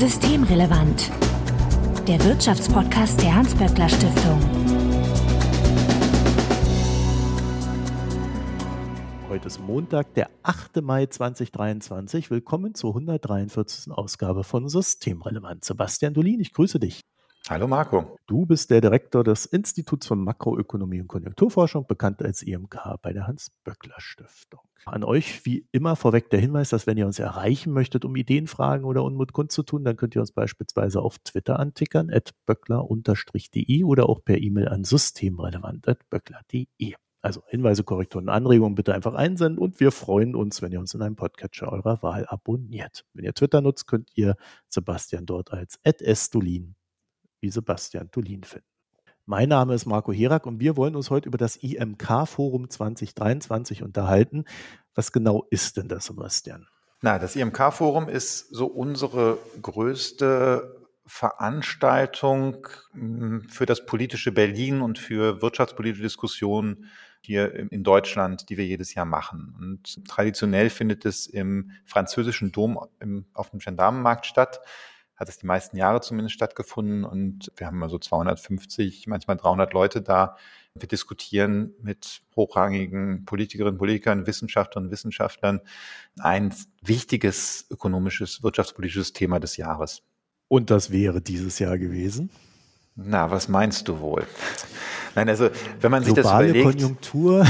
Systemrelevant. Der Wirtschaftspodcast der Hans-Böckler Stiftung. Heute ist Montag, der 8. Mai 2023. Willkommen zur 143. Ausgabe von Systemrelevant. Sebastian Dolin, ich grüße dich. Hallo Marco. Du bist der Direktor des Instituts für Makroökonomie und Konjunkturforschung, bekannt als IMK bei der Hans-Böckler-Stiftung. An euch wie immer vorweg der Hinweis, dass wenn ihr uns erreichen möchtet, um Ideen, Fragen oder Unmut kundzutun, dann könnt ihr uns beispielsweise auf Twitter antickern, at böckler-de oder auch per E-Mail an systemrelevant.böckler.de. Also Hinweise, Korrekturen, Anregungen bitte einfach einsenden und wir freuen uns, wenn ihr uns in einem Podcatcher eurer Wahl abonniert. Wenn ihr Twitter nutzt, könnt ihr Sebastian dort als @estulin wie Sebastian Tulin finden. Mein Name ist Marco Herak und wir wollen uns heute über das IMK-Forum 2023 unterhalten. Was genau ist denn das, Sebastian? Na, das IMK-Forum ist so unsere größte Veranstaltung hm, für das politische Berlin und für wirtschaftspolitische Diskussionen hier in Deutschland, die wir jedes Jahr machen. Und traditionell findet es im französischen Dom auf dem Gendarmenmarkt statt hat es die meisten Jahre zumindest stattgefunden und wir haben mal so 250, manchmal 300 Leute da. Wir diskutieren mit hochrangigen Politikerinnen, Politikern, Wissenschaftlerinnen und Wissenschaftlern ein wichtiges ökonomisches, wirtschaftspolitisches Thema des Jahres. Und das wäre dieses Jahr gewesen? Na, was meinst du wohl? Nein, also wenn man Globale sich das überlegt. Konjunktur.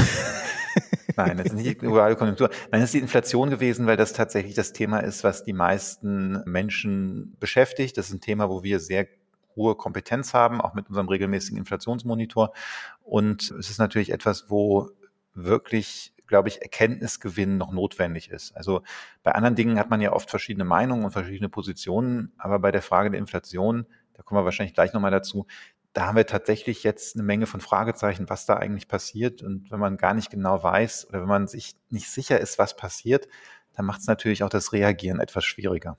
Nein, das ist nicht die globale Konjunktur. Nein, das ist die Inflation gewesen, weil das tatsächlich das Thema ist, was die meisten Menschen beschäftigt. Das ist ein Thema, wo wir sehr hohe Kompetenz haben, auch mit unserem regelmäßigen Inflationsmonitor. Und es ist natürlich etwas, wo wirklich glaube ich, Erkenntnisgewinn noch notwendig ist. Also bei anderen Dingen hat man ja oft verschiedene Meinungen und verschiedene Positionen, aber bei der Frage der Inflation, da kommen wir wahrscheinlich gleich nochmal dazu, da haben wir tatsächlich jetzt eine Menge von Fragezeichen, was da eigentlich passiert. Und wenn man gar nicht genau weiß oder wenn man sich nicht sicher ist, was passiert, dann macht es natürlich auch das Reagieren etwas schwieriger.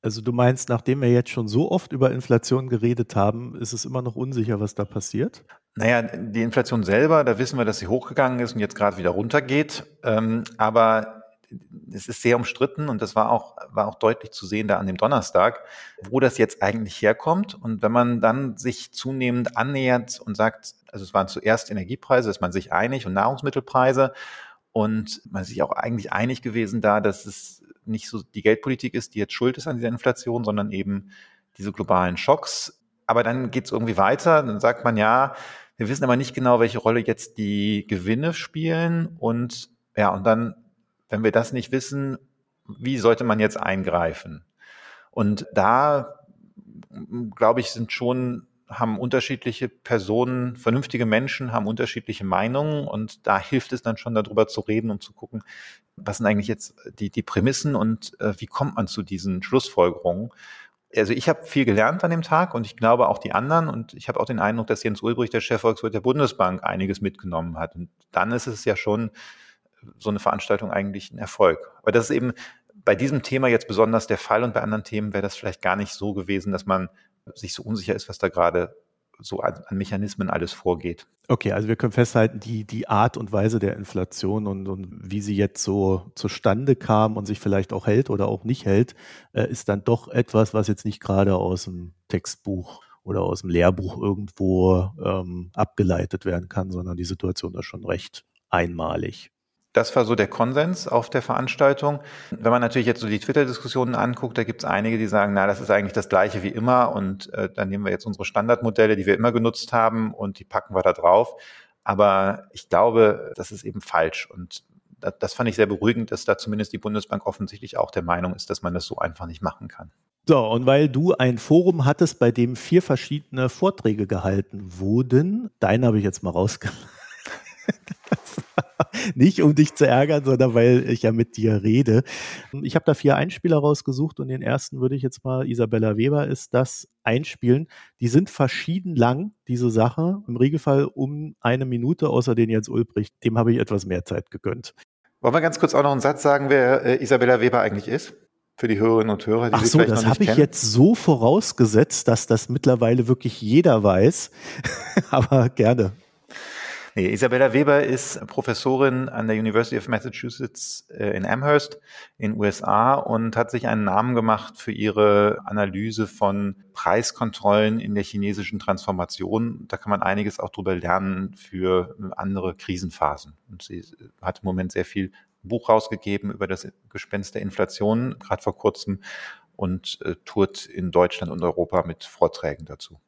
Also du meinst, nachdem wir jetzt schon so oft über Inflation geredet haben, ist es immer noch unsicher, was da passiert? Naja, die Inflation selber, da wissen wir, dass sie hochgegangen ist und jetzt gerade wieder runtergeht. Ähm, aber es ist sehr umstritten und das war auch, war auch deutlich zu sehen da an dem Donnerstag, wo das jetzt eigentlich herkommt. Und wenn man dann sich zunehmend annähert und sagt, also es waren zuerst Energiepreise, ist man sich einig und Nahrungsmittelpreise und man ist sich auch eigentlich einig gewesen da, dass es nicht so die Geldpolitik ist, die jetzt schuld ist an dieser Inflation, sondern eben diese globalen Schocks. Aber dann geht es irgendwie weiter, dann sagt man ja, wir wissen aber nicht genau, welche Rolle jetzt die Gewinne spielen und ja, und dann wenn wir das nicht wissen, wie sollte man jetzt eingreifen? Und da, glaube ich, sind schon, haben unterschiedliche Personen, vernünftige Menschen haben unterschiedliche Meinungen und da hilft es dann schon darüber zu reden und zu gucken, was sind eigentlich jetzt die, die Prämissen und äh, wie kommt man zu diesen Schlussfolgerungen? Also ich habe viel gelernt an dem Tag und ich glaube auch die anderen und ich habe auch den Eindruck, dass Jens Ulbricht, der Chefvolkswirt der Bundesbank, einiges mitgenommen hat. Und dann ist es ja schon so eine Veranstaltung eigentlich ein Erfolg. Aber das ist eben bei diesem Thema jetzt besonders der Fall und bei anderen Themen wäre das vielleicht gar nicht so gewesen, dass man sich so unsicher ist, was da gerade so an, an, Mechanismen alles vorgeht. Okay, also wir können festhalten, die, die Art und Weise der Inflation und, und wie sie jetzt so zustande kam und sich vielleicht auch hält oder auch nicht hält, äh, ist dann doch etwas, was jetzt nicht gerade aus dem Textbuch oder aus dem Lehrbuch irgendwo ähm, abgeleitet werden kann, sondern die Situation ist schon recht einmalig. Das war so der Konsens auf der Veranstaltung. Wenn man natürlich jetzt so die Twitter-Diskussionen anguckt, da gibt es einige, die sagen, na, das ist eigentlich das gleiche wie immer und äh, dann nehmen wir jetzt unsere Standardmodelle, die wir immer genutzt haben und die packen wir da drauf. Aber ich glaube, das ist eben falsch und das, das fand ich sehr beruhigend, dass da zumindest die Bundesbank offensichtlich auch der Meinung ist, dass man das so einfach nicht machen kann. So, und weil du ein Forum hattest, bei dem vier verschiedene Vorträge gehalten wurden, deinen habe ich jetzt mal rausgelassen. Nicht um dich zu ärgern, sondern weil ich ja mit dir rede. Ich habe da vier Einspieler rausgesucht und den ersten würde ich jetzt mal, Isabella Weber ist das einspielen. Die sind verschieden lang, diese Sache. Im Regelfall um eine Minute, außer den Jens Ulbricht. Dem habe ich etwas mehr Zeit gegönnt. Wollen wir ganz kurz auch noch einen Satz sagen, wer äh, Isabella Weber eigentlich ist? Für die Hörerinnen und Hörer, die Ach so, das habe ich jetzt so vorausgesetzt, dass das mittlerweile wirklich jeder weiß. Aber gerne. Nee, Isabella Weber ist Professorin an der University of Massachusetts äh, in Amherst in USA und hat sich einen Namen gemacht für ihre Analyse von Preiskontrollen in der chinesischen Transformation. Da kann man einiges auch drüber lernen für andere Krisenphasen. Und sie hat im Moment sehr viel Buch rausgegeben über das Gespenst der Inflation, gerade vor kurzem, und äh, tourt in Deutschland und Europa mit Vorträgen dazu.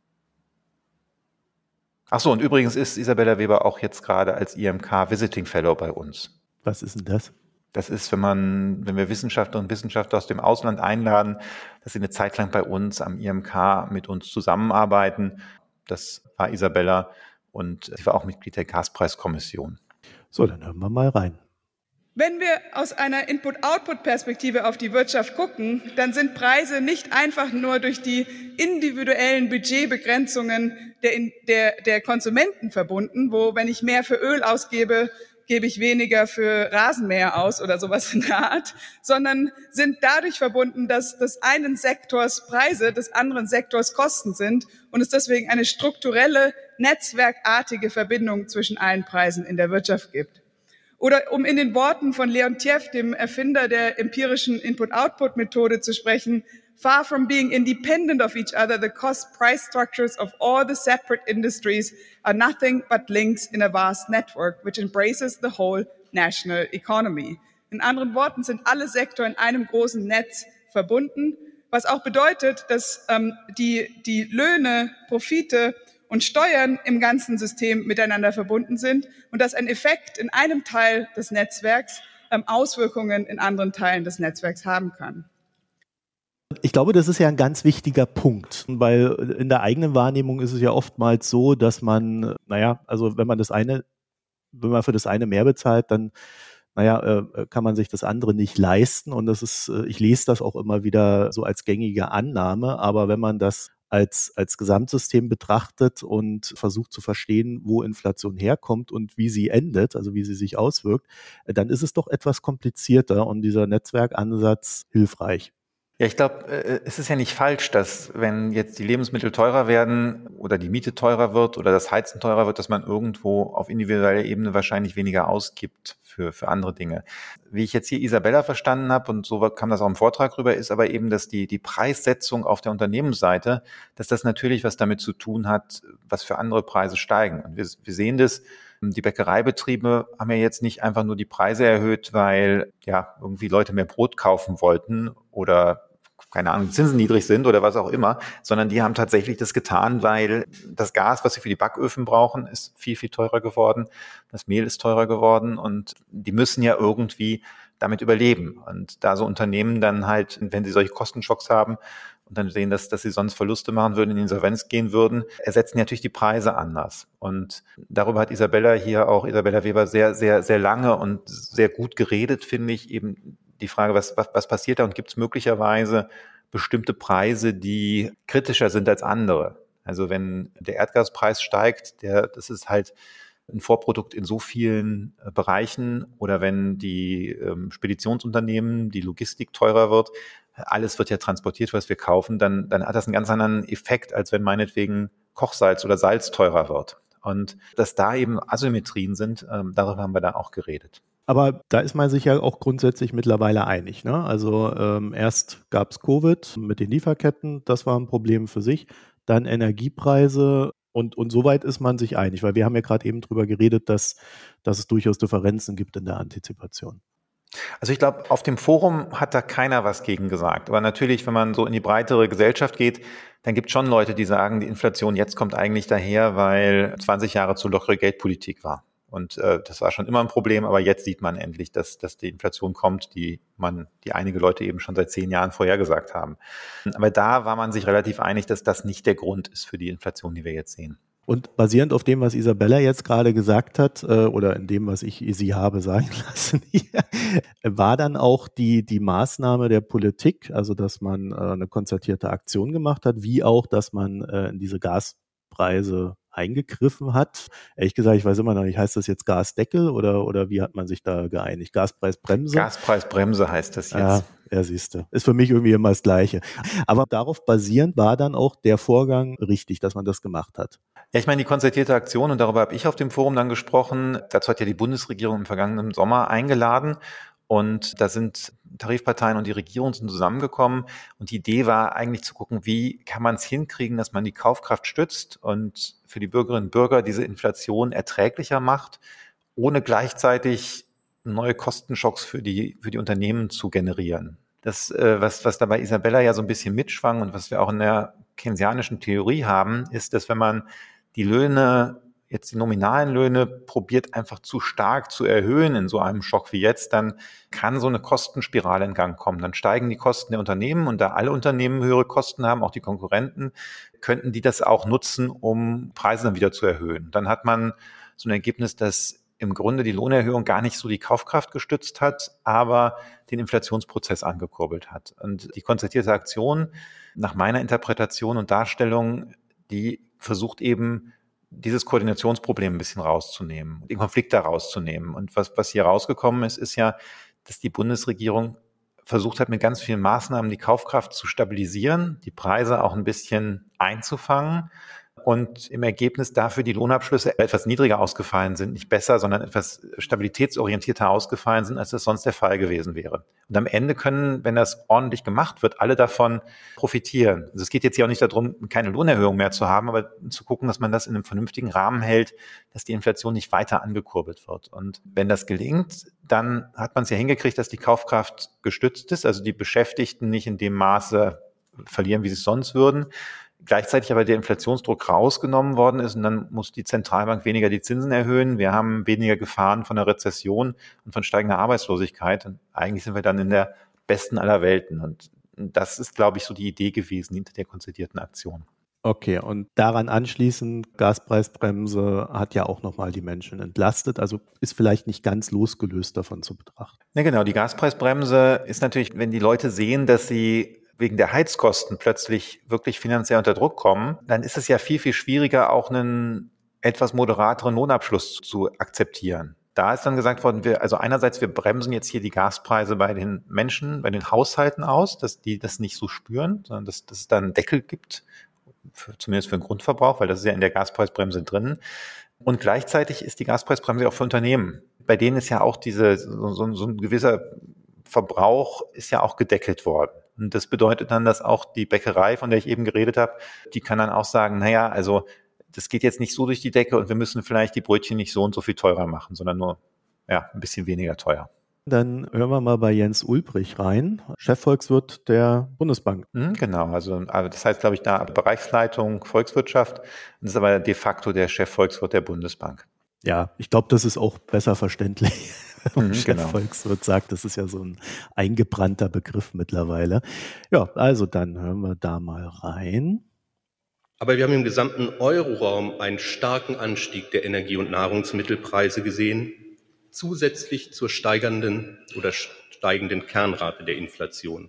Ach so, und übrigens ist Isabella Weber auch jetzt gerade als IMK Visiting Fellow bei uns. Was ist denn das? Das ist, wenn man, wenn wir Wissenschaftler und Wissenschaftler aus dem Ausland einladen, dass sie eine Zeit lang bei uns am IMK mit uns zusammenarbeiten. Das war Isabella und sie war auch Mitglied der Gaspreiskommission. So, dann hören wir mal rein. Wenn wir aus einer Input-Output-Perspektive auf die Wirtschaft gucken, dann sind Preise nicht einfach nur durch die individuellen Budgetbegrenzungen der, der, der Konsumenten verbunden, wo, wenn ich mehr für Öl ausgebe, gebe ich weniger für Rasenmäher aus oder sowas in der Art, sondern sind dadurch verbunden, dass des einen Sektors Preise des anderen Sektors Kosten sind und es deswegen eine strukturelle, netzwerkartige Verbindung zwischen allen Preisen in der Wirtschaft gibt. Oder um in den Worten von Leon Tieff, dem Erfinder der empirischen Input-Output-Methode zu sprechen, far from being independent of each other, the cost price structures of all the separate industries are nothing but links in a vast network, which embraces the whole national economy. In anderen Worten sind alle Sektoren in einem großen Netz verbunden, was auch bedeutet, dass ähm, die, die Löhne, Profite und Steuern im ganzen System miteinander verbunden sind und dass ein Effekt in einem Teil des Netzwerks ähm, Auswirkungen in anderen Teilen des Netzwerks haben kann. Ich glaube, das ist ja ein ganz wichtiger Punkt, weil in der eigenen Wahrnehmung ist es ja oftmals so, dass man, naja, also wenn man das eine, wenn man für das eine mehr bezahlt, dann naja, äh, kann man sich das andere nicht leisten. Und das ist, äh, ich lese das auch immer wieder so als gängige Annahme. Aber wenn man das als, als Gesamtsystem betrachtet und versucht zu verstehen, wo Inflation herkommt und wie sie endet, also wie sie sich auswirkt, äh, dann ist es doch etwas komplizierter und dieser Netzwerkansatz hilfreich. Ja, ich glaube, äh, es ist ja nicht falsch, dass wenn jetzt die Lebensmittel teurer werden oder die Miete teurer wird oder das Heizen teurer wird, dass man irgendwo auf individueller Ebene wahrscheinlich weniger ausgibt für, für andere Dinge. Wie ich jetzt hier Isabella verstanden habe, und so kam das auch im Vortrag rüber, ist aber eben, dass die, die Preissetzung auf der Unternehmensseite, dass das natürlich was damit zu tun hat, was für andere Preise steigen. Und wir, wir sehen das, die Bäckereibetriebe haben ja jetzt nicht einfach nur die Preise erhöht, weil ja irgendwie Leute mehr Brot kaufen wollten oder keine Ahnung, Zinsen niedrig sind oder was auch immer, sondern die haben tatsächlich das getan, weil das Gas, was sie für die Backöfen brauchen, ist viel, viel teurer geworden. Das Mehl ist teurer geworden und die müssen ja irgendwie damit überleben. Und da so Unternehmen dann halt, wenn sie solche Kostenschocks haben und dann sehen, dass, dass sie sonst Verluste machen würden, in Insolvenz gehen würden, ersetzen natürlich die Preise anders. Und darüber hat Isabella hier auch, Isabella Weber, sehr, sehr, sehr lange und sehr gut geredet, finde ich, eben die Frage, was, was, was passiert da und gibt es möglicherweise bestimmte Preise, die kritischer sind als andere. Also wenn der Erdgaspreis steigt, der, das ist halt ein Vorprodukt in so vielen äh, Bereichen oder wenn die ähm, Speditionsunternehmen, die Logistik teurer wird, alles wird ja transportiert, was wir kaufen, dann, dann hat das einen ganz anderen Effekt, als wenn meinetwegen Kochsalz oder Salz teurer wird. Und dass da eben Asymmetrien sind, ähm, darüber haben wir da auch geredet. Aber da ist man sich ja auch grundsätzlich mittlerweile einig. Ne? Also ähm, erst gab es Covid mit den Lieferketten, das war ein Problem für sich. Dann Energiepreise und, und soweit ist man sich einig, weil wir haben ja gerade eben drüber geredet, dass, dass es durchaus Differenzen gibt in der Antizipation. Also ich glaube, auf dem Forum hat da keiner was gegen gesagt. Aber natürlich, wenn man so in die breitere Gesellschaft geht, dann gibt es schon Leute, die sagen, die Inflation jetzt kommt eigentlich daher, weil 20 Jahre zu lockere Geldpolitik war. Und äh, das war schon immer ein Problem, aber jetzt sieht man endlich, dass, dass die Inflation kommt, die man, die einige Leute eben schon seit zehn Jahren vorhergesagt haben. Aber da war man sich relativ einig, dass das nicht der Grund ist für die Inflation, die wir jetzt sehen. Und basierend auf dem, was Isabella jetzt gerade gesagt hat, äh, oder in dem, was ich sie habe sagen lassen, war dann auch die, die Maßnahme der Politik, also dass man äh, eine konzertierte Aktion gemacht hat, wie auch, dass man äh, diese Gaspreise eingegriffen hat. Ehrlich gesagt, ich weiß immer noch nicht, heißt das jetzt Gasdeckel oder, oder wie hat man sich da geeinigt? Gaspreisbremse? Gaspreisbremse heißt das jetzt. Ja, ja, siehste. Ist für mich irgendwie immer das Gleiche. Aber darauf basierend war dann auch der Vorgang richtig, dass man das gemacht hat. Ja, ich meine, die konzertierte Aktion, und darüber habe ich auf dem Forum dann gesprochen, dazu hat ja die Bundesregierung im vergangenen Sommer eingeladen. Und da sind Tarifparteien und die Regierung sind zusammengekommen. Und die Idee war eigentlich zu gucken, wie kann man es hinkriegen, dass man die Kaufkraft stützt und für die Bürgerinnen und Bürger diese Inflation erträglicher macht, ohne gleichzeitig neue Kostenschocks für die, für die Unternehmen zu generieren. Das, äh, was, was dabei Isabella ja so ein bisschen mitschwang und was wir auch in der keynesianischen Theorie haben, ist, dass wenn man die Löhne jetzt die nominalen Löhne probiert einfach zu stark zu erhöhen in so einem Schock wie jetzt, dann kann so eine Kostenspirale in Gang kommen. Dann steigen die Kosten der Unternehmen und da alle Unternehmen höhere Kosten haben, auch die Konkurrenten, könnten die das auch nutzen, um Preise dann wieder zu erhöhen. Dann hat man so ein Ergebnis, dass im Grunde die Lohnerhöhung gar nicht so die Kaufkraft gestützt hat, aber den Inflationsprozess angekurbelt hat. Und die konzertierte Aktion, nach meiner Interpretation und Darstellung, die versucht eben dieses Koordinationsproblem ein bisschen rauszunehmen, den Konflikt da rauszunehmen. Und was, was hier rausgekommen ist, ist ja, dass die Bundesregierung versucht hat, mit ganz vielen Maßnahmen die Kaufkraft zu stabilisieren, die Preise auch ein bisschen einzufangen und im Ergebnis dafür die Lohnabschlüsse etwas niedriger ausgefallen sind, nicht besser, sondern etwas stabilitätsorientierter ausgefallen sind, als das sonst der Fall gewesen wäre. Und am Ende können, wenn das ordentlich gemacht wird, alle davon profitieren. Also es geht jetzt hier auch nicht darum, keine Lohnerhöhung mehr zu haben, aber zu gucken, dass man das in einem vernünftigen Rahmen hält, dass die Inflation nicht weiter angekurbelt wird. Und wenn das gelingt, dann hat man es ja hingekriegt, dass die Kaufkraft gestützt ist, also die Beschäftigten nicht in dem Maße verlieren, wie sie es sonst würden gleichzeitig aber der Inflationsdruck rausgenommen worden ist und dann muss die Zentralbank weniger die Zinsen erhöhen. Wir haben weniger Gefahren von der Rezession und von steigender Arbeitslosigkeit. Und eigentlich sind wir dann in der besten aller Welten. Und das ist, glaube ich, so die Idee gewesen hinter der konzidierten Aktion. Okay, und daran anschließend, Gaspreisbremse hat ja auch nochmal die Menschen entlastet, also ist vielleicht nicht ganz losgelöst davon zu betrachten. Ja, genau, die Gaspreisbremse ist natürlich, wenn die Leute sehen, dass sie wegen der Heizkosten plötzlich wirklich finanziell unter Druck kommen, dann ist es ja viel, viel schwieriger, auch einen etwas moderateren Lohnabschluss zu akzeptieren. Da ist dann gesagt worden, wir, also einerseits, wir bremsen jetzt hier die Gaspreise bei den Menschen, bei den Haushalten aus, dass die das nicht so spüren, sondern dass, dass es da einen Deckel gibt, für, zumindest für den Grundverbrauch, weil das ist ja in der Gaspreisbremse drin. Und gleichzeitig ist die Gaspreisbremse auch für Unternehmen. Bei denen ist ja auch diese, so, so, so ein gewisser Verbrauch ist ja auch gedeckelt worden. Und das bedeutet dann, dass auch die Bäckerei, von der ich eben geredet habe, die kann dann auch sagen, naja, also das geht jetzt nicht so durch die Decke und wir müssen vielleicht die Brötchen nicht so und so viel teurer machen, sondern nur ja, ein bisschen weniger teuer. Dann hören wir mal bei Jens Ulbrich rein, Chefvolkswirt der Bundesbank. Mhm, genau, also, also das heißt, glaube ich, da Bereichsleitung Volkswirtschaft. Das ist aber de facto der Chefvolkswirt der Bundesbank. Ja, ich glaube, das ist auch besser verständlich. Mhm, Chef genau. Volkswirt sagt, das ist ja so ein eingebrannter Begriff mittlerweile. Ja, also dann hören wir da mal rein. Aber wir haben im gesamten Euroraum einen starken Anstieg der Energie- und Nahrungsmittelpreise gesehen, zusätzlich zur steigenden oder steigenden Kernrate der Inflation.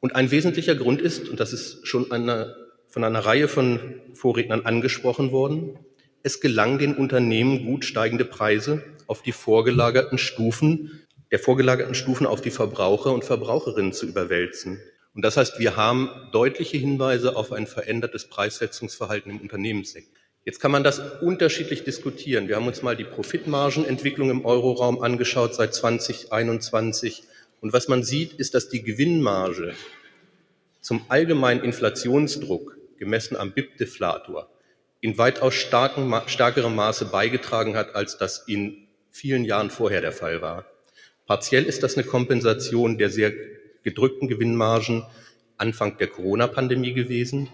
Und ein wesentlicher Grund ist, und das ist schon eine, von einer Reihe von Vorrednern angesprochen worden, es gelang den Unternehmen gut steigende Preise auf die vorgelagerten Stufen, der vorgelagerten Stufen auf die Verbraucher und Verbraucherinnen zu überwälzen. Und das heißt, wir haben deutliche Hinweise auf ein verändertes Preissetzungsverhalten im Unternehmenssektor. Jetzt kann man das unterschiedlich diskutieren. Wir haben uns mal die Profitmargenentwicklung im Euroraum angeschaut seit 2021. Und was man sieht, ist, dass die Gewinnmarge zum allgemeinen Inflationsdruck, gemessen am BIP-Deflator, in weitaus starken, stärkerem Maße beigetragen hat, als das in vielen Jahren vorher der Fall war. Partiell ist das eine Kompensation der sehr gedrückten Gewinnmargen Anfang der Corona-Pandemie gewesen.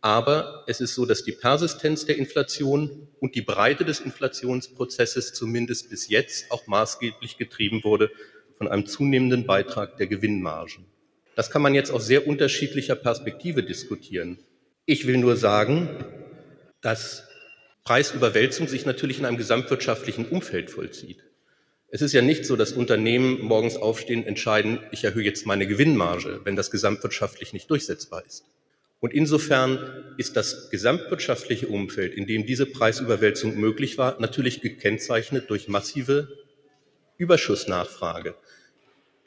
Aber es ist so, dass die Persistenz der Inflation und die Breite des Inflationsprozesses zumindest bis jetzt auch maßgeblich getrieben wurde von einem zunehmenden Beitrag der Gewinnmargen. Das kann man jetzt aus sehr unterschiedlicher Perspektive diskutieren. Ich will nur sagen, dass Preisüberwälzung sich natürlich in einem gesamtwirtschaftlichen Umfeld vollzieht. Es ist ja nicht so, dass Unternehmen morgens aufstehen, entscheiden, ich erhöhe jetzt meine Gewinnmarge, wenn das gesamtwirtschaftlich nicht durchsetzbar ist. Und insofern ist das gesamtwirtschaftliche Umfeld, in dem diese Preisüberwälzung möglich war, natürlich gekennzeichnet durch massive Überschussnachfrage,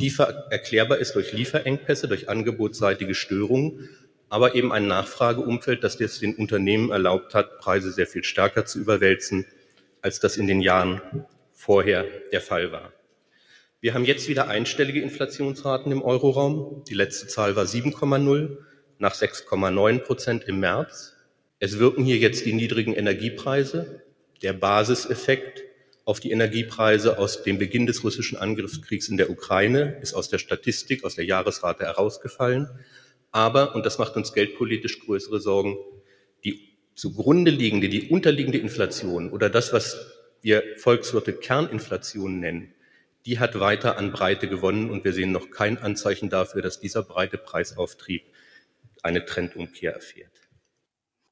die erklärbar ist durch Lieferengpässe, durch angebotsseitige Störungen, aber eben ein Nachfrageumfeld, das es den Unternehmen erlaubt hat, Preise sehr viel stärker zu überwälzen, als das in den Jahren vorher der Fall war. Wir haben jetzt wieder einstellige Inflationsraten im Euroraum. Die letzte Zahl war 7,0 nach 6,9 Prozent im März. Es wirken hier jetzt die niedrigen Energiepreise, der Basiseffekt auf die Energiepreise aus dem Beginn des russischen Angriffskriegs in der Ukraine ist aus der Statistik, aus der Jahresrate herausgefallen. Aber, und das macht uns geldpolitisch größere Sorgen, die zugrunde liegende, die unterliegende Inflation oder das, was wir Volkswirte Kerninflation nennen, die hat weiter an Breite gewonnen und wir sehen noch kein Anzeichen dafür, dass dieser breite Preisauftrieb eine Trendumkehr erfährt.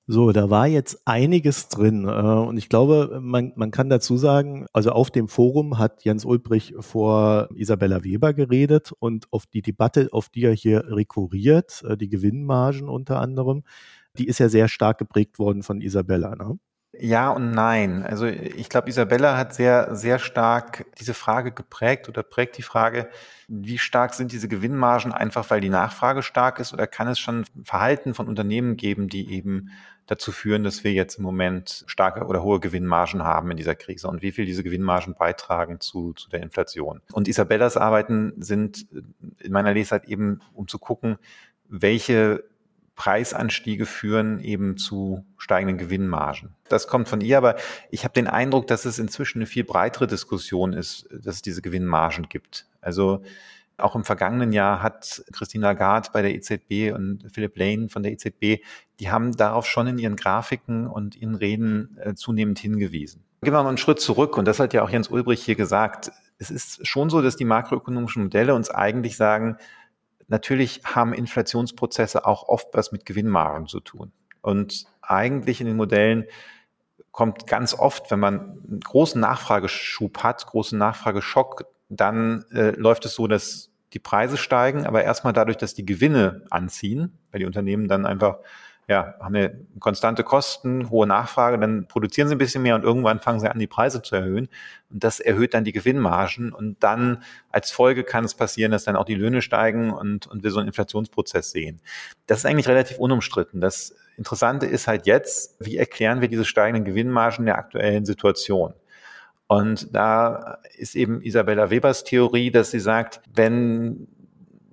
So, da war jetzt einiges drin. Äh, und ich glaube, man, man kann dazu sagen, also auf dem Forum hat Jens Ulbrich vor Isabella Weber geredet und auf die Debatte, auf die er hier rekurriert, äh, die Gewinnmargen unter anderem, die ist ja sehr stark geprägt worden von Isabella. Ne? Ja und nein. Also ich glaube, Isabella hat sehr, sehr stark diese Frage geprägt oder prägt die Frage, wie stark sind diese Gewinnmargen einfach, weil die Nachfrage stark ist oder kann es schon Verhalten von Unternehmen geben, die eben dazu führen, dass wir jetzt im Moment starke oder hohe Gewinnmargen haben in dieser Krise und wie viel diese Gewinnmargen beitragen zu, zu der Inflation. Und Isabellas Arbeiten sind in meiner Lesart eben, um zu gucken, welche Preisanstiege führen eben zu steigenden Gewinnmargen. Das kommt von ihr, aber ich habe den Eindruck, dass es inzwischen eine viel breitere Diskussion ist, dass es diese Gewinnmargen gibt. Also auch im vergangenen Jahr hat Christine Lagarde bei der EZB und Philipp Lane von der EZB, die haben darauf schon in ihren Grafiken und ihren Reden äh, zunehmend hingewiesen. Gehen wir mal einen Schritt zurück und das hat ja auch Jens Ulbrich hier gesagt. Es ist schon so, dass die makroökonomischen Modelle uns eigentlich sagen, Natürlich haben Inflationsprozesse auch oft was mit Gewinnmargen zu tun. Und eigentlich in den Modellen kommt ganz oft, wenn man einen großen Nachfrageschub hat, großen Nachfrageschock, dann äh, läuft es so, dass die Preise steigen, aber erstmal dadurch, dass die Gewinne anziehen, weil die Unternehmen dann einfach ja, haben wir konstante Kosten, hohe Nachfrage, dann produzieren sie ein bisschen mehr und irgendwann fangen sie an, die Preise zu erhöhen. Und das erhöht dann die Gewinnmargen. Und dann als Folge kann es passieren, dass dann auch die Löhne steigen und, und wir so einen Inflationsprozess sehen. Das ist eigentlich relativ unumstritten. Das Interessante ist halt jetzt, wie erklären wir diese steigenden Gewinnmargen der aktuellen Situation? Und da ist eben Isabella Webers Theorie, dass sie sagt, wenn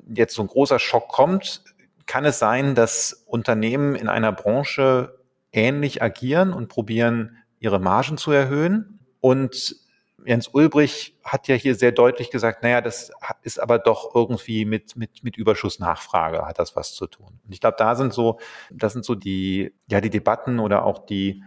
jetzt so ein großer Schock kommt, kann es sein, dass Unternehmen in einer Branche ähnlich agieren und probieren, ihre Margen zu erhöhen. Und Jens Ulbrich hat ja hier sehr deutlich gesagt, naja, das ist aber doch irgendwie mit, mit, mit Überschussnachfrage hat das was zu tun. Und ich glaube, da sind so, das sind so die, ja, die Debatten oder auch die,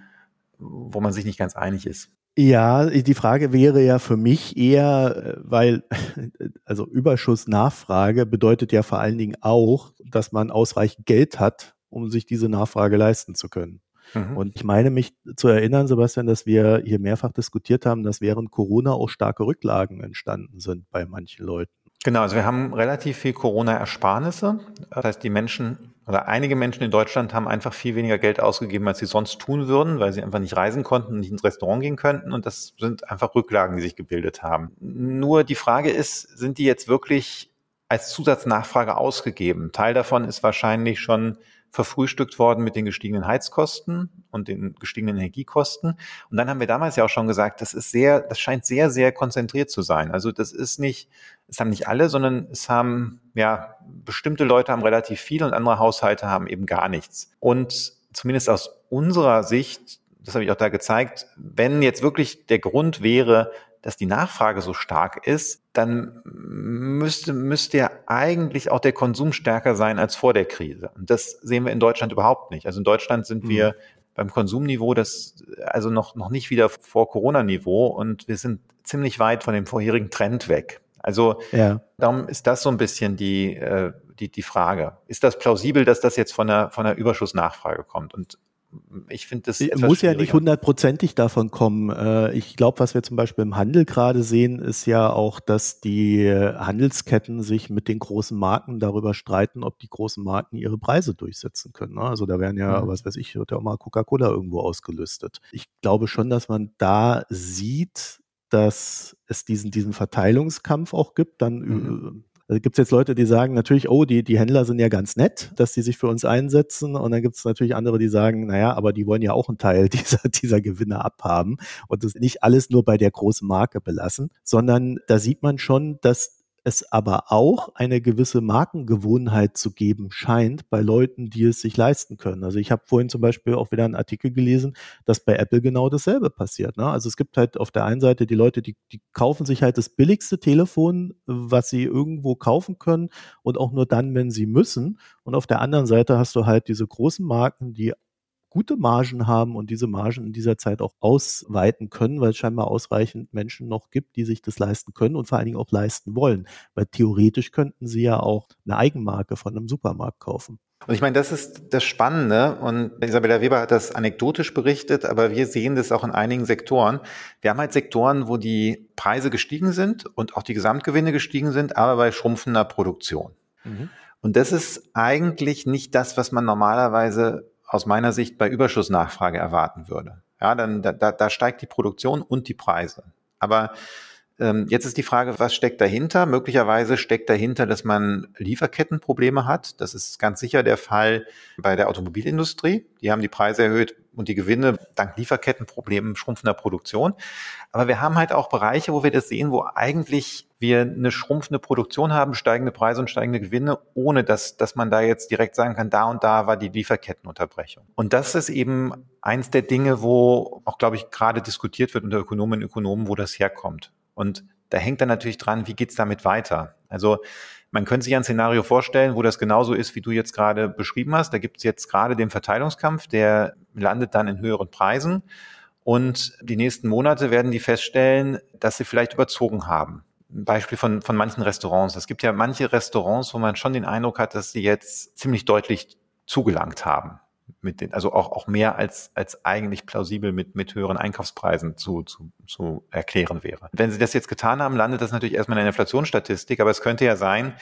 wo man sich nicht ganz einig ist. Ja, die Frage wäre ja für mich eher, weil, also Überschussnachfrage bedeutet ja vor allen Dingen auch, dass man ausreichend Geld hat, um sich diese Nachfrage leisten zu können. Mhm. Und ich meine mich zu erinnern, Sebastian, dass wir hier mehrfach diskutiert haben, dass während Corona auch starke Rücklagen entstanden sind bei manchen Leuten. Genau, also wir haben relativ viel Corona-Ersparnisse. Das heißt, die Menschen oder einige Menschen in Deutschland haben einfach viel weniger Geld ausgegeben, als sie sonst tun würden, weil sie einfach nicht reisen konnten und nicht ins Restaurant gehen könnten. Und das sind einfach Rücklagen, die sich gebildet haben. Nur die Frage ist, sind die jetzt wirklich als Zusatznachfrage ausgegeben? Teil davon ist wahrscheinlich schon verfrühstückt worden mit den gestiegenen Heizkosten und den gestiegenen Energiekosten. Und dann haben wir damals ja auch schon gesagt, das ist sehr, das scheint sehr, sehr konzentriert zu sein. Also das ist nicht, es haben nicht alle, sondern es haben, ja, bestimmte Leute haben relativ viel und andere Haushalte haben eben gar nichts. Und zumindest aus unserer Sicht, das habe ich auch da gezeigt, wenn jetzt wirklich der Grund wäre, dass die Nachfrage so stark ist, dann müsste, müsste ja eigentlich auch der Konsum stärker sein als vor der Krise. Und das sehen wir in Deutschland überhaupt nicht. Also in Deutschland sind mhm. wir beim Konsumniveau das also noch, noch nicht wieder vor Corona-Niveau und wir sind ziemlich weit von dem vorherigen Trend weg. Also ja. darum ist das so ein bisschen die, äh, die, die Frage. Ist das plausibel, dass das jetzt von einer, von einer Überschussnachfrage kommt? Und ich finde das muss ja nicht hundertprozentig davon kommen. Äh, ich glaube, was wir zum Beispiel im Handel gerade sehen, ist ja auch, dass die Handelsketten sich mit den großen Marken darüber streiten, ob die großen Marken ihre Preise durchsetzen können. Ne? Also da werden ja, mhm. was weiß ich, wird ja auch mal Coca-Cola irgendwo ausgelüstet. Ich glaube schon, dass man da sieht, dass es diesen, diesen Verteilungskampf auch gibt, dann mhm. Also gibt es jetzt Leute, die sagen natürlich, oh, die, die Händler sind ja ganz nett, dass die sich für uns einsetzen. Und dann gibt es natürlich andere, die sagen, naja, aber die wollen ja auch einen Teil dieser, dieser Gewinne abhaben und das nicht alles nur bei der großen Marke belassen, sondern da sieht man schon, dass es aber auch eine gewisse Markengewohnheit zu geben scheint bei Leuten, die es sich leisten können. Also ich habe vorhin zum Beispiel auch wieder einen Artikel gelesen, dass bei Apple genau dasselbe passiert. Ne? Also es gibt halt auf der einen Seite die Leute, die, die kaufen sich halt das billigste Telefon, was sie irgendwo kaufen können und auch nur dann, wenn sie müssen. Und auf der anderen Seite hast du halt diese großen Marken, die gute Margen haben und diese Margen in dieser Zeit auch ausweiten können, weil es scheinbar ausreichend Menschen noch gibt, die sich das leisten können und vor allen Dingen auch leisten wollen. Weil theoretisch könnten sie ja auch eine Eigenmarke von einem Supermarkt kaufen. Und ich meine, das ist das Spannende. Und Isabella Weber hat das anekdotisch berichtet, aber wir sehen das auch in einigen Sektoren. Wir haben halt Sektoren, wo die Preise gestiegen sind und auch die Gesamtgewinne gestiegen sind, aber bei schrumpfender Produktion. Mhm. Und das ist eigentlich nicht das, was man normalerweise aus meiner Sicht bei Überschussnachfrage erwarten würde. Ja, dann da, da steigt die Produktion und die Preise. Aber jetzt ist die Frage, was steckt dahinter? Möglicherweise steckt dahinter, dass man Lieferkettenprobleme hat. Das ist ganz sicher der Fall bei der Automobilindustrie. Die haben die Preise erhöht und die Gewinne dank Lieferkettenproblemen schrumpfender Produktion. Aber wir haben halt auch Bereiche, wo wir das sehen, wo eigentlich wir eine schrumpfende Produktion haben, steigende Preise und steigende Gewinne, ohne dass, dass man da jetzt direkt sagen kann, da und da war die Lieferkettenunterbrechung. Und das ist eben eins der Dinge, wo auch, glaube ich, gerade diskutiert wird unter Ökonominnen und Ökonomen, wo das herkommt. Und da hängt dann natürlich dran, wie geht's damit weiter? Also man könnte sich ein Szenario vorstellen, wo das genauso ist, wie du jetzt gerade beschrieben hast. Da gibt's jetzt gerade den Verteilungskampf, der landet dann in höheren Preisen. Und die nächsten Monate werden die feststellen, dass sie vielleicht überzogen haben. Beispiel von, von manchen Restaurants. Es gibt ja manche Restaurants, wo man schon den Eindruck hat, dass sie jetzt ziemlich deutlich zugelangt haben mit den, also auch, auch mehr als, als eigentlich plausibel mit, mit höheren Einkaufspreisen zu, zu, zu erklären wäre. Wenn sie das jetzt getan haben, landet das natürlich erstmal in der Inflationsstatistik, aber es könnte ja sein,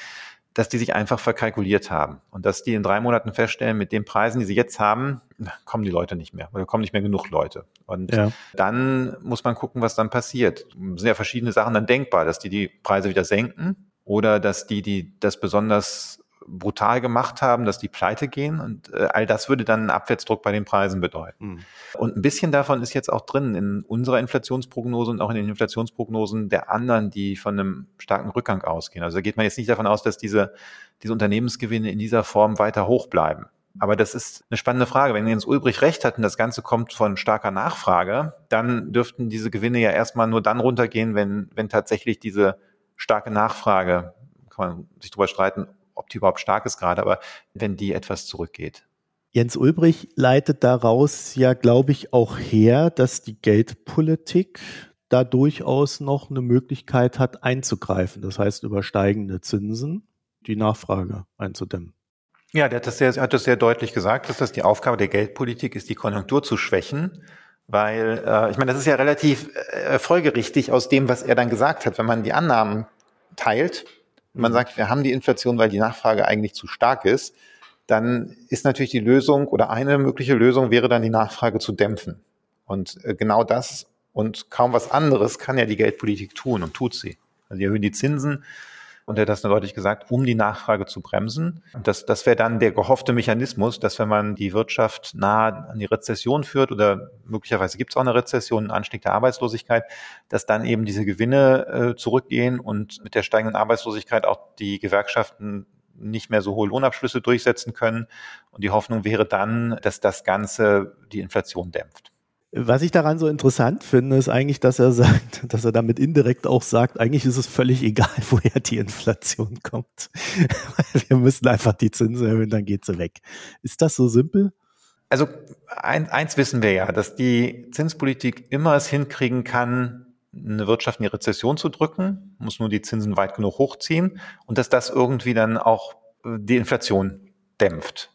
dass die sich einfach verkalkuliert haben und dass die in drei Monaten feststellen, mit den Preisen, die sie jetzt haben, kommen die Leute nicht mehr oder kommen nicht mehr genug Leute. Und ja. dann muss man gucken, was dann passiert. Es sind ja verschiedene Sachen dann denkbar, dass die die Preise wieder senken oder dass die, die das besonders brutal gemacht haben, dass die pleite gehen und äh, all das würde dann einen Abwärtsdruck bei den Preisen bedeuten. Mhm. Und ein bisschen davon ist jetzt auch drin in unserer Inflationsprognose und auch in den Inflationsprognosen der anderen, die von einem starken Rückgang ausgehen. Also da geht man jetzt nicht davon aus, dass diese, diese Unternehmensgewinne in dieser Form weiter hoch bleiben. Aber das ist eine spannende Frage. Wenn Jens Ulbrich recht hat und das Ganze kommt von starker Nachfrage, dann dürften diese Gewinne ja erstmal nur dann runtergehen, wenn, wenn tatsächlich diese starke Nachfrage, kann man sich drüber streiten, ob die überhaupt stark ist gerade, aber wenn die etwas zurückgeht. Jens Ulbrich leitet daraus ja, glaube ich, auch her, dass die Geldpolitik da durchaus noch eine Möglichkeit hat, einzugreifen. Das heißt, über steigende Zinsen die Nachfrage einzudämmen. Ja, der hat das, sehr, hat das sehr deutlich gesagt, dass das die Aufgabe der Geldpolitik ist, die Konjunktur zu schwächen. Weil, äh, ich meine, das ist ja relativ äh, folgerichtig aus dem, was er dann gesagt hat. Wenn man die Annahmen teilt, man mhm. sagt, wir haben die Inflation, weil die Nachfrage eigentlich zu stark ist, dann ist natürlich die Lösung oder eine mögliche Lösung wäre dann die Nachfrage zu dämpfen. Und äh, genau das und kaum was anderes kann ja die Geldpolitik tun und tut sie. Also die erhöhen die Zinsen, und er hat das deutlich gesagt, um die Nachfrage zu bremsen. Das, das wäre dann der gehoffte Mechanismus, dass wenn man die Wirtschaft nahe an die Rezession führt oder möglicherweise gibt es auch eine Rezession, einen Anstieg der Arbeitslosigkeit, dass dann eben diese Gewinne äh, zurückgehen und mit der steigenden Arbeitslosigkeit auch die Gewerkschaften nicht mehr so hohe Lohnabschlüsse durchsetzen können. Und die Hoffnung wäre dann, dass das Ganze die Inflation dämpft. Was ich daran so interessant finde, ist eigentlich, dass er sagt, dass er damit indirekt auch sagt, eigentlich ist es völlig egal, woher die Inflation kommt. Wir müssen einfach die Zinsen erhöhen, dann geht sie weg. Ist das so simpel? Also ein, eins wissen wir ja, dass die Zinspolitik immer es hinkriegen kann, eine Wirtschaft in die Rezession zu drücken, muss nur die Zinsen weit genug hochziehen und dass das irgendwie dann auch die Inflation dämpft.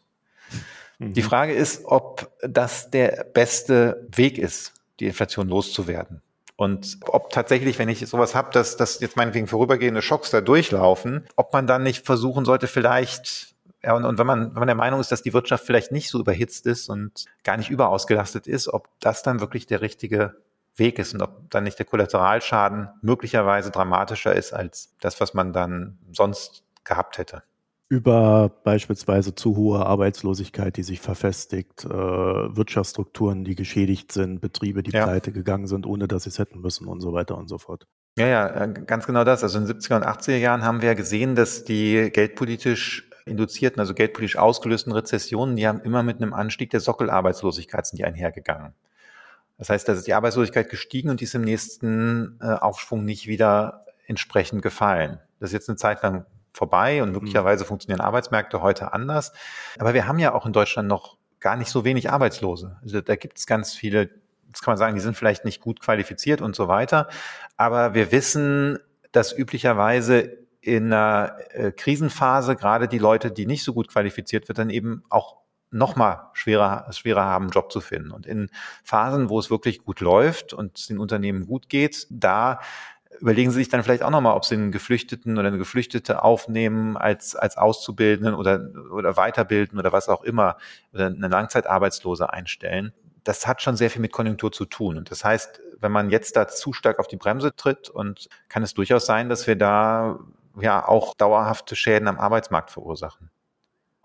Die Frage ist, ob das der beste Weg ist, die Inflation loszuwerden. Und ob tatsächlich, wenn ich sowas habe, dass, dass jetzt meinetwegen vorübergehende Schocks da durchlaufen, ob man dann nicht versuchen sollte, vielleicht, ja, und, und wenn man, wenn man der Meinung ist, dass die Wirtschaft vielleicht nicht so überhitzt ist und gar nicht überausgelastet ist, ob das dann wirklich der richtige Weg ist und ob dann nicht der Kollateralschaden möglicherweise dramatischer ist als das, was man dann sonst gehabt hätte über beispielsweise zu hohe Arbeitslosigkeit, die sich verfestigt, äh, Wirtschaftsstrukturen, die geschädigt sind, Betriebe, die ja. pleite gegangen sind, ohne dass sie es hätten müssen und so weiter und so fort. Ja, ja, äh, ganz genau das. Also in den 70er und 80er Jahren haben wir ja gesehen, dass die geldpolitisch induzierten, also geldpolitisch ausgelösten Rezessionen, die haben immer mit einem Anstieg der Sockelarbeitslosigkeit sind die einhergegangen. Das heißt, da ist die Arbeitslosigkeit gestiegen und die ist im nächsten äh, Aufschwung nicht wieder entsprechend gefallen. Das ist jetzt eine Zeit lang vorbei und mhm. möglicherweise funktionieren Arbeitsmärkte heute anders. Aber wir haben ja auch in Deutschland noch gar nicht so wenig Arbeitslose. Also da gibt es ganz viele, das kann man sagen, die sind vielleicht nicht gut qualifiziert und so weiter. Aber wir wissen, dass üblicherweise in einer äh, Krisenphase gerade die Leute, die nicht so gut qualifiziert wird, dann eben auch noch mal schwerer, schwerer haben, einen Job zu finden. Und in Phasen, wo es wirklich gut läuft und es den Unternehmen gut geht, da überlegen Sie sich dann vielleicht auch nochmal, ob Sie einen Geflüchteten oder eine Geflüchtete aufnehmen als, als Auszubildenden oder, oder weiterbilden oder was auch immer oder eine Langzeitarbeitslose einstellen. Das hat schon sehr viel mit Konjunktur zu tun. Und das heißt, wenn man jetzt da zu stark auf die Bremse tritt und kann es durchaus sein, dass wir da ja auch dauerhafte Schäden am Arbeitsmarkt verursachen.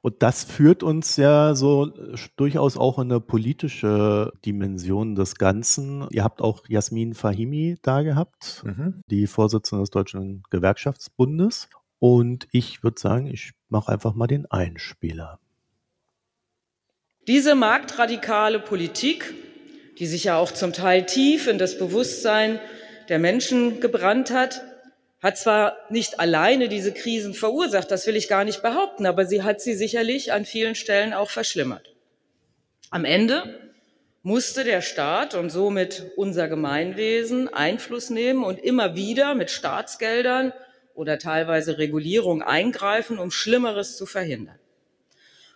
Und das führt uns ja so äh, durchaus auch in eine politische Dimension des Ganzen. Ihr habt auch Jasmin Fahimi da gehabt, mhm. die Vorsitzende des Deutschen Gewerkschaftsbundes. Und ich würde sagen, ich mache einfach mal den Einspieler. Diese marktradikale Politik, die sich ja auch zum Teil tief in das Bewusstsein der Menschen gebrannt hat, hat zwar nicht alleine diese Krisen verursacht, das will ich gar nicht behaupten, aber sie hat sie sicherlich an vielen Stellen auch verschlimmert. Am Ende musste der Staat und somit unser Gemeinwesen Einfluss nehmen und immer wieder mit Staatsgeldern oder teilweise Regulierung eingreifen, um Schlimmeres zu verhindern.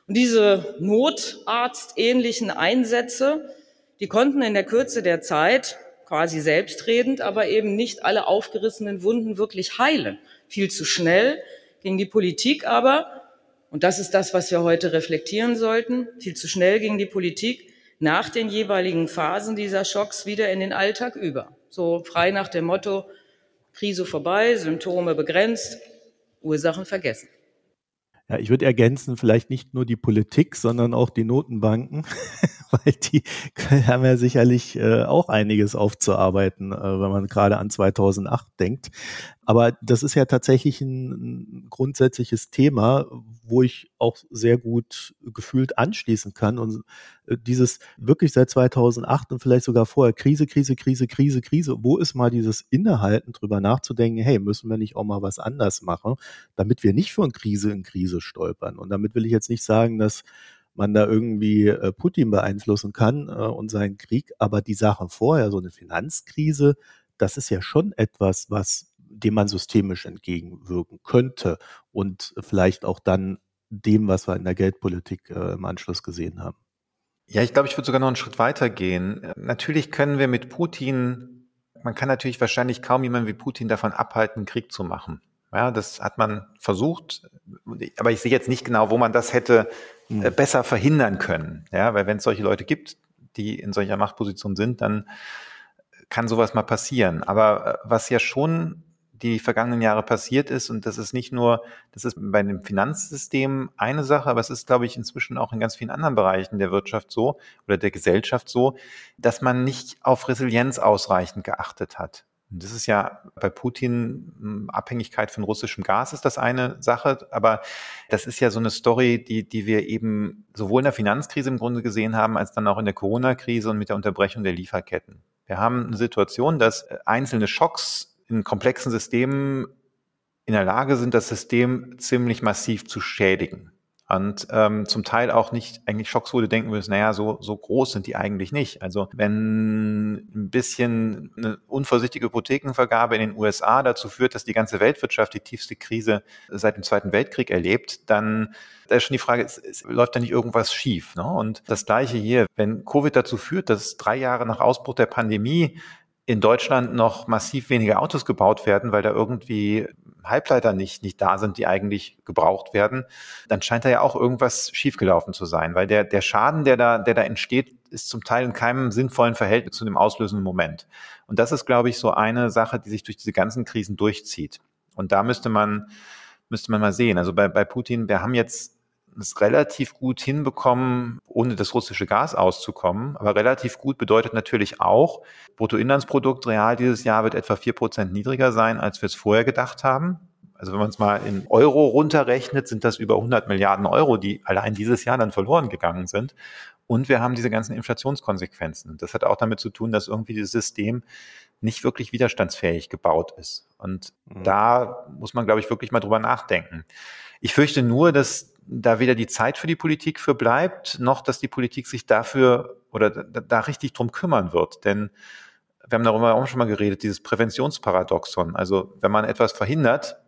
Und diese notarztähnlichen Einsätze, die konnten in der Kürze der Zeit quasi selbstredend, aber eben nicht alle aufgerissenen Wunden wirklich heilen. Viel zu schnell ging die Politik aber, und das ist das, was wir heute reflektieren sollten, viel zu schnell ging die Politik nach den jeweiligen Phasen dieser Schocks wieder in den Alltag über. So frei nach dem Motto, Krise vorbei, Symptome begrenzt, Ursachen vergessen. Ja, ich würde ergänzen, vielleicht nicht nur die Politik, sondern auch die Notenbanken, weil die haben ja sicherlich äh, auch einiges aufzuarbeiten, äh, wenn man gerade an 2008 denkt. Aber das ist ja tatsächlich ein, ein grundsätzliches Thema, wo ich auch sehr gut gefühlt anschließen kann. Und äh, dieses wirklich seit 2008 und vielleicht sogar vorher Krise, Krise, Krise, Krise, Krise. Wo ist mal dieses Innehalten drüber nachzudenken, hey, müssen wir nicht auch mal was anders machen, damit wir nicht von Krise in Krise stolpern. Und damit will ich jetzt nicht sagen, dass man da irgendwie äh, Putin beeinflussen kann äh, und seinen Krieg, aber die Sache vorher, so eine Finanzkrise, das ist ja schon etwas, was dem man systemisch entgegenwirken könnte und vielleicht auch dann dem, was wir in der Geldpolitik äh, im Anschluss gesehen haben. Ja, ich glaube, ich würde sogar noch einen Schritt weiter gehen. Natürlich können wir mit Putin, man kann natürlich wahrscheinlich kaum jemanden wie Putin davon abhalten, Krieg zu machen. Ja, das hat man versucht, aber ich sehe jetzt nicht genau, wo man das hätte äh, hm. besser verhindern können. Ja, weil wenn es solche Leute gibt, die in solcher Machtposition sind, dann kann sowas mal passieren. Aber äh, was ja schon die vergangenen Jahre passiert ist. Und das ist nicht nur, das ist bei dem Finanzsystem eine Sache, aber es ist, glaube ich, inzwischen auch in ganz vielen anderen Bereichen der Wirtschaft so oder der Gesellschaft so, dass man nicht auf Resilienz ausreichend geachtet hat. Das ist ja bei Putin hm, Abhängigkeit von russischem Gas ist das eine Sache, aber das ist ja so eine Story, die, die wir eben sowohl in der Finanzkrise im Grunde gesehen haben, als dann auch in der Corona-Krise und mit der Unterbrechung der Lieferketten. Wir haben eine Situation, dass einzelne Schocks in komplexen Systemen in der Lage sind, das System ziemlich massiv zu schädigen. Und ähm, zum Teil auch nicht eigentlich Schocks, denken würdest, naja, so, so groß sind die eigentlich nicht. Also wenn ein bisschen eine unvorsichtige Hypothekenvergabe in den USA dazu führt, dass die ganze Weltwirtschaft die tiefste Krise seit dem Zweiten Weltkrieg erlebt, dann da ist schon die Frage, es, es läuft da nicht irgendwas schief? Ne? Und das Gleiche hier, wenn Covid dazu führt, dass drei Jahre nach Ausbruch der Pandemie in Deutschland noch massiv weniger Autos gebaut werden, weil da irgendwie Halbleiter nicht, nicht da sind, die eigentlich gebraucht werden, dann scheint da ja auch irgendwas schiefgelaufen zu sein, weil der, der Schaden, der da, der da entsteht, ist zum Teil in keinem sinnvollen Verhältnis zu dem auslösenden Moment. Und das ist, glaube ich, so eine Sache, die sich durch diese ganzen Krisen durchzieht. Und da müsste man, müsste man mal sehen. Also bei, bei Putin, wir haben jetzt es relativ gut hinbekommen, ohne das russische Gas auszukommen. Aber relativ gut bedeutet natürlich auch, Bruttoinlandsprodukt real dieses Jahr wird etwa vier Prozent niedriger sein, als wir es vorher gedacht haben. Also wenn man es mal in Euro runterrechnet, sind das über 100 Milliarden Euro, die allein dieses Jahr dann verloren gegangen sind. Und wir haben diese ganzen Inflationskonsequenzen. Das hat auch damit zu tun, dass irgendwie dieses System nicht wirklich widerstandsfähig gebaut ist. Und mhm. da muss man, glaube ich, wirklich mal drüber nachdenken. Ich fürchte nur, dass da weder die Zeit für die Politik für bleibt, noch dass die Politik sich dafür oder da, da richtig drum kümmern wird. Denn wir haben darüber auch schon mal geredet, dieses Präventionsparadoxon. Also wenn man etwas verhindert,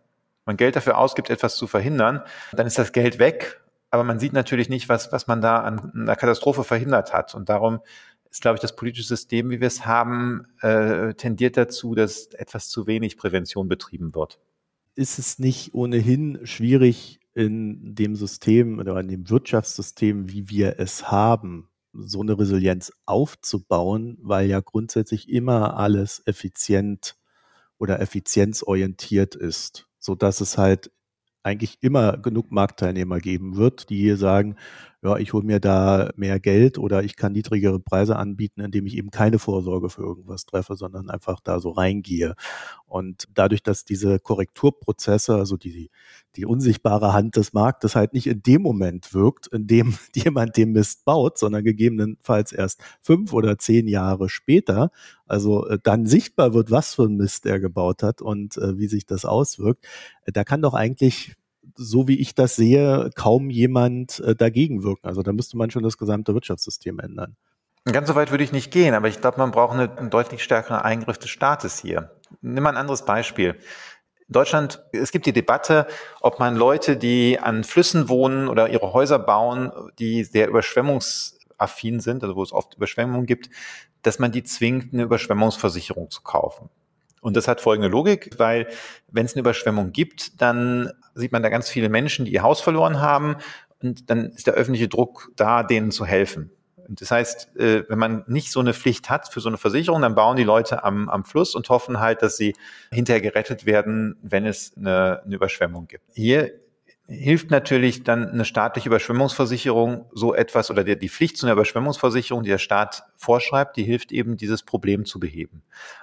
man Geld dafür ausgibt, etwas zu verhindern, dann ist das Geld weg, aber man sieht natürlich nicht, was, was man da an einer Katastrophe verhindert hat. Und darum ist, glaube ich, das politische System, wie wir es haben, äh, tendiert dazu, dass etwas zu wenig Prävention betrieben wird. Ist es nicht ohnehin schwierig, in dem System oder in dem Wirtschaftssystem, wie wir es haben, so eine Resilienz aufzubauen, weil ja grundsätzlich immer alles effizient oder effizienzorientiert ist, so dass es halt eigentlich immer genug Marktteilnehmer geben wird, die hier sagen, ja, ich hole mir da mehr Geld oder ich kann niedrigere Preise anbieten, indem ich eben keine Vorsorge für irgendwas treffe, sondern einfach da so reingehe. Und dadurch, dass diese Korrekturprozesse, also die, die unsichtbare Hand des Marktes halt nicht in dem Moment wirkt, in dem jemand den Mist baut, sondern gegebenenfalls erst fünf oder zehn Jahre später, also äh, dann sichtbar wird, was für ein Mist er gebaut hat und äh, wie sich das auswirkt, äh, da kann doch eigentlich so wie ich das sehe, kaum jemand äh, dagegen wirken. Also da müsste man schon das gesamte Wirtschaftssystem ändern. Ganz so weit würde ich nicht gehen, aber ich glaube, man braucht eine, einen deutlich stärkeren Eingriff des Staates hier. Nimm mal ein anderes Beispiel. In Deutschland, es gibt die Debatte, ob man Leute, die an Flüssen wohnen oder ihre Häuser bauen, die sehr überschwemmungsaffin sind, also wo es oft Überschwemmungen gibt, dass man die zwingt, eine Überschwemmungsversicherung zu kaufen. Und das hat folgende Logik, weil wenn es eine Überschwemmung gibt, dann sieht man da ganz viele Menschen, die ihr Haus verloren haben und dann ist der öffentliche Druck da, denen zu helfen. Das heißt, äh, wenn man nicht so eine Pflicht hat für so eine Versicherung, dann bauen die Leute am, am Fluss und hoffen halt, dass sie hinterher gerettet werden, wenn es eine, eine Überschwemmung gibt. Hier hilft natürlich dann eine staatliche Überschwemmungsversicherung so etwas oder die, Pflicht zu einer Überschwemmungsversicherung, die der Staat vorschreibt, die hilft eben, dieses Problem zu beheben.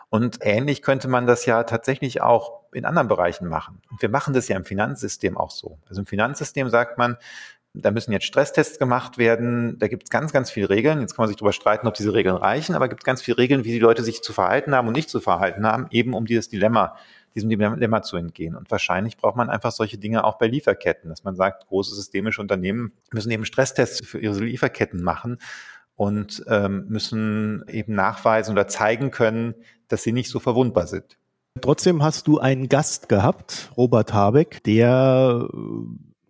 Und ähnlich könnte man das ja tatsächlich auch in anderen Bereichen machen. Und wir machen das ja im Finanzsystem auch so. Also im Finanzsystem sagt man, da müssen jetzt Stresstests gemacht werden. Da gibt es ganz, ganz viele Regeln. Jetzt kann man sich darüber streiten, ob diese Regeln reichen, aber es gibt ganz viele Regeln, wie die Leute sich zu verhalten haben und nicht zu verhalten haben, eben um dieses Dilemma diesem Dilemma zu entgehen. Und wahrscheinlich braucht man einfach solche Dinge auch bei Lieferketten, dass man sagt, große systemische Unternehmen müssen eben Stresstests für ihre Lieferketten machen und ähm, müssen eben nachweisen oder zeigen können, dass sie nicht so verwundbar sind. Trotzdem hast du einen Gast gehabt, Robert Habeck, der, äh,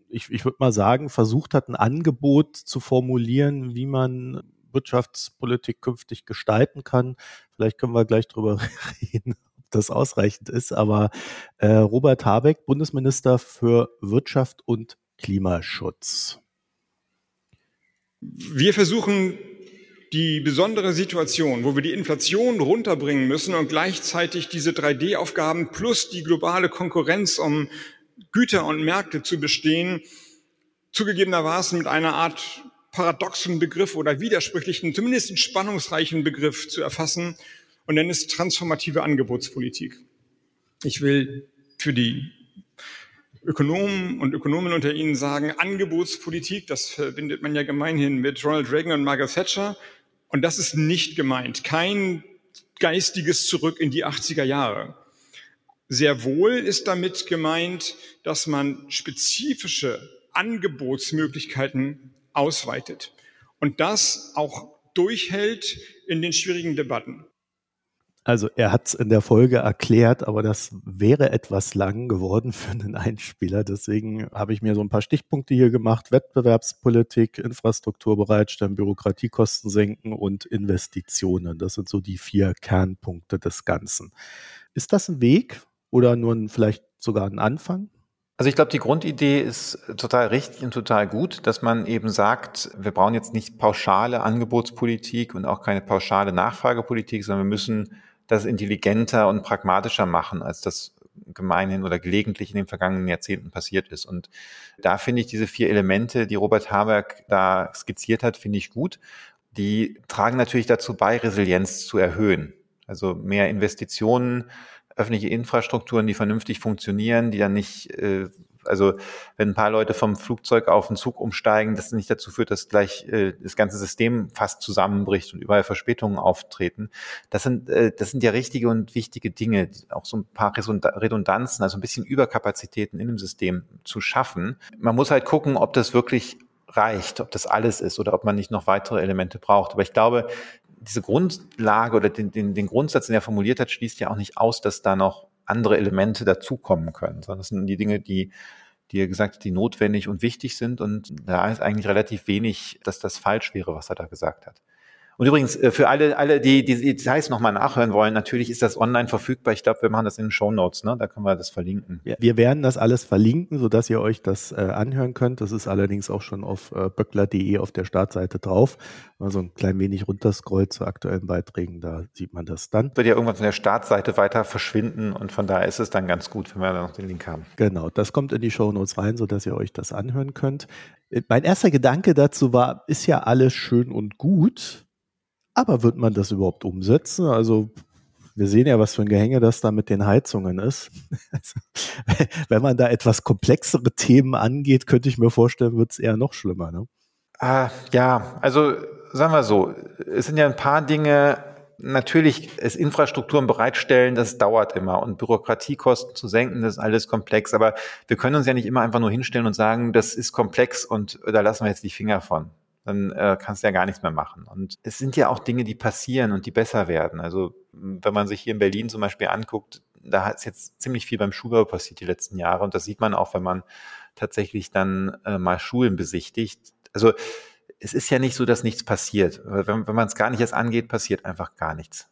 ich, ich würde mal sagen, versucht hat, ein Angebot zu formulieren, wie man Wirtschaftspolitik künftig gestalten kann. Vielleicht können wir gleich drüber reden, das ausreichend ist. Aber äh, Robert Habeck, Bundesminister für Wirtschaft und Klimaschutz. Wir versuchen die besondere Situation, wo wir die Inflation runterbringen müssen und gleichzeitig diese 3D-Aufgaben plus die globale Konkurrenz um Güter und Märkte zu bestehen, zugegebenermaßen mit einer Art paradoxen Begriff oder widersprüchlichen, zumindest spannungsreichen Begriff zu erfassen, und nenne es transformative Angebotspolitik. Ich will für die Ökonomen und Ökonomen unter Ihnen sagen, Angebotspolitik, das verbindet man ja gemeinhin mit Ronald Reagan und Margaret Thatcher. Und das ist nicht gemeint. Kein geistiges Zurück in die 80er Jahre. Sehr wohl ist damit gemeint, dass man spezifische Angebotsmöglichkeiten ausweitet und das auch durchhält in den schwierigen Debatten. Also er hat es in der Folge erklärt, aber das wäre etwas lang geworden für einen Einspieler. Deswegen habe ich mir so ein paar Stichpunkte hier gemacht. Wettbewerbspolitik, Infrastruktur bereitstellen, Bürokratiekosten senken und Investitionen. Das sind so die vier Kernpunkte des Ganzen. Ist das ein Weg oder nur ein, vielleicht sogar ein Anfang? Also ich glaube, die Grundidee ist total richtig und total gut, dass man eben sagt, wir brauchen jetzt nicht pauschale Angebotspolitik und auch keine pauschale Nachfragepolitik, sondern wir müssen das intelligenter und pragmatischer machen, als das gemeinhin oder gelegentlich in den vergangenen Jahrzehnten passiert ist. Und da finde ich diese vier Elemente, die Robert Habeck da skizziert hat, finde ich gut. Die tragen natürlich dazu bei, Resilienz zu erhöhen. Also mehr Investitionen, öffentliche Infrastrukturen, die vernünftig funktionieren, die dann nicht, äh, also wenn ein paar Leute vom Flugzeug auf den Zug umsteigen, das nicht dazu führt, dass gleich äh, das ganze System fast zusammenbricht und überall Verspätungen auftreten. Das sind, äh, das sind ja richtige und wichtige Dinge, auch so ein paar Redundanzen, also ein bisschen Überkapazitäten in dem System zu schaffen. Man muss halt gucken, ob das wirklich reicht, ob das alles ist oder ob man nicht noch weitere Elemente braucht. Aber ich glaube, diese Grundlage oder den, den, den Grundsatz, den er formuliert hat, schließt ja auch nicht aus, dass da noch andere Elemente dazukommen können, sondern das sind die Dinge, die, die er gesagt hat, die notwendig und wichtig sind. Und da ist eigentlich relativ wenig, dass das falsch wäre, was er da gesagt hat. Und übrigens, äh, für alle, alle, die die Details nochmal nachhören wollen, natürlich ist das online verfügbar. Ich glaube, wir machen das in den Show Notes, ne? Da können wir das verlinken. Ja, wir werden das alles verlinken, sodass ihr euch das äh, anhören könnt. Das ist allerdings auch schon auf äh, böckler.de auf der Startseite drauf. Also ein klein wenig runterscrollt zu aktuellen Beiträgen, da sieht man das dann. Wird ja irgendwann von der Startseite weiter verschwinden und von daher ist es dann ganz gut, wenn wir da noch den Link haben. Genau, das kommt in die Show Notes rein, sodass ihr euch das anhören könnt. Äh, mein erster Gedanke dazu war, ist ja alles schön und gut, aber wird man das überhaupt umsetzen? Also wir sehen ja, was für ein Gehänge das da mit den Heizungen ist. Also, wenn man da etwas komplexere Themen angeht, könnte ich mir vorstellen, wird es eher noch schlimmer. Ne? Ah, ja, also sagen wir so, es sind ja ein paar Dinge, natürlich ist Infrastrukturen bereitstellen, das dauert immer und Bürokratiekosten zu senken, das ist alles komplex, aber wir können uns ja nicht immer einfach nur hinstellen und sagen, das ist komplex und da lassen wir jetzt die Finger von dann äh, kannst du ja gar nichts mehr machen. Und es sind ja auch Dinge, die passieren und die besser werden. Also wenn man sich hier in Berlin zum Beispiel anguckt, da hat es jetzt ziemlich viel beim Schulbau passiert die letzten Jahre. Und das sieht man auch, wenn man tatsächlich dann äh, mal Schulen besichtigt. Also es ist ja nicht so, dass nichts passiert. Wenn, wenn man es gar nicht erst angeht, passiert einfach gar nichts.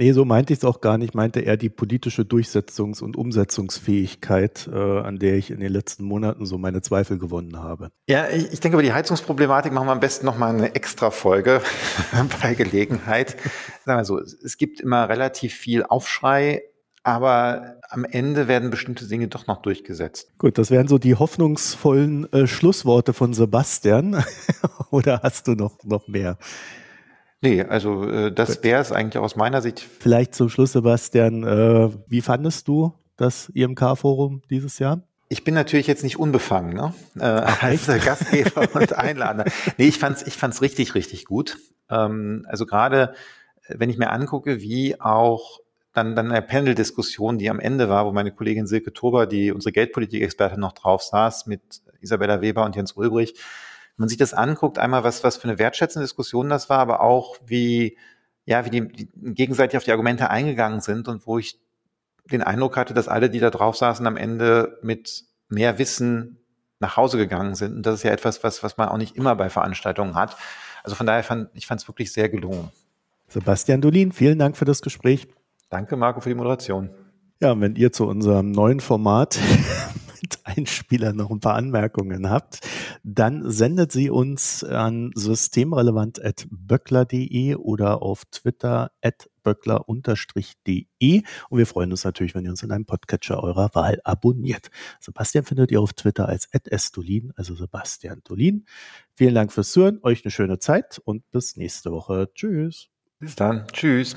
Nee, so meinte ich es auch gar nicht. Meinte er die politische Durchsetzungs- und Umsetzungsfähigkeit, äh, an der ich in den letzten Monaten so meine Zweifel gewonnen habe. Ja, ich, ich denke, über die Heizungsproblematik machen wir am besten nochmal eine extra Folge bei Gelegenheit. Sagen wir so, es gibt immer relativ viel Aufschrei, aber am Ende werden bestimmte Dinge doch noch durchgesetzt. Gut, das wären so die hoffnungsvollen äh, Schlussworte von Sebastian. Oder hast du noch, noch mehr? Nee, also äh, das wäre es eigentlich aus meiner Sicht. Vielleicht zum Schluss, Sebastian, äh, wie fandest du das IMK-Forum dieses Jahr? Ich bin natürlich jetzt nicht unbefangen, ne? Äh, als Gastgeber und Einlader. Nee, ich fand's, ich fand's richtig, richtig gut. Ähm, also gerade, wenn ich mir angucke, wie auch dann, dann eine Panel-Diskussion, die am Ende war, wo meine Kollegin Silke Tober, die unsere Geldpolitik-Expertin noch drauf saß, mit Isabella Weber und Jens Ulbrich, man sich das anguckt, einmal was, was für eine wertschätzende Diskussion das war, aber auch wie, ja, wie die, die gegenseitig auf die Argumente eingegangen sind und wo ich den Eindruck hatte, dass alle, die da drauf saßen, am Ende mit mehr Wissen nach Hause gegangen sind. Und das ist ja etwas, was, was man auch nicht immer bei Veranstaltungen hat. Also von daher fand ich fand es wirklich sehr gelungen. Sebastian Dolin, vielen Dank für das Gespräch. Danke, Marco, für die Moderation. Ja, und wenn ihr zu unserem neuen Format mit Einspieler noch ein paar Anmerkungen habt, dann sendet sie uns an systemrelevant.böckler.de oder auf Twitter at böckler-de. Und wir freuen uns natürlich, wenn ihr uns in einem Podcatcher eurer Wahl abonniert. Sebastian findet ihr auf Twitter als @estolin, also Sebastian Dolin. Vielen Dank fürs Zuhören, euch eine schöne Zeit und bis nächste Woche. Tschüss. Bis dann. Tschüss.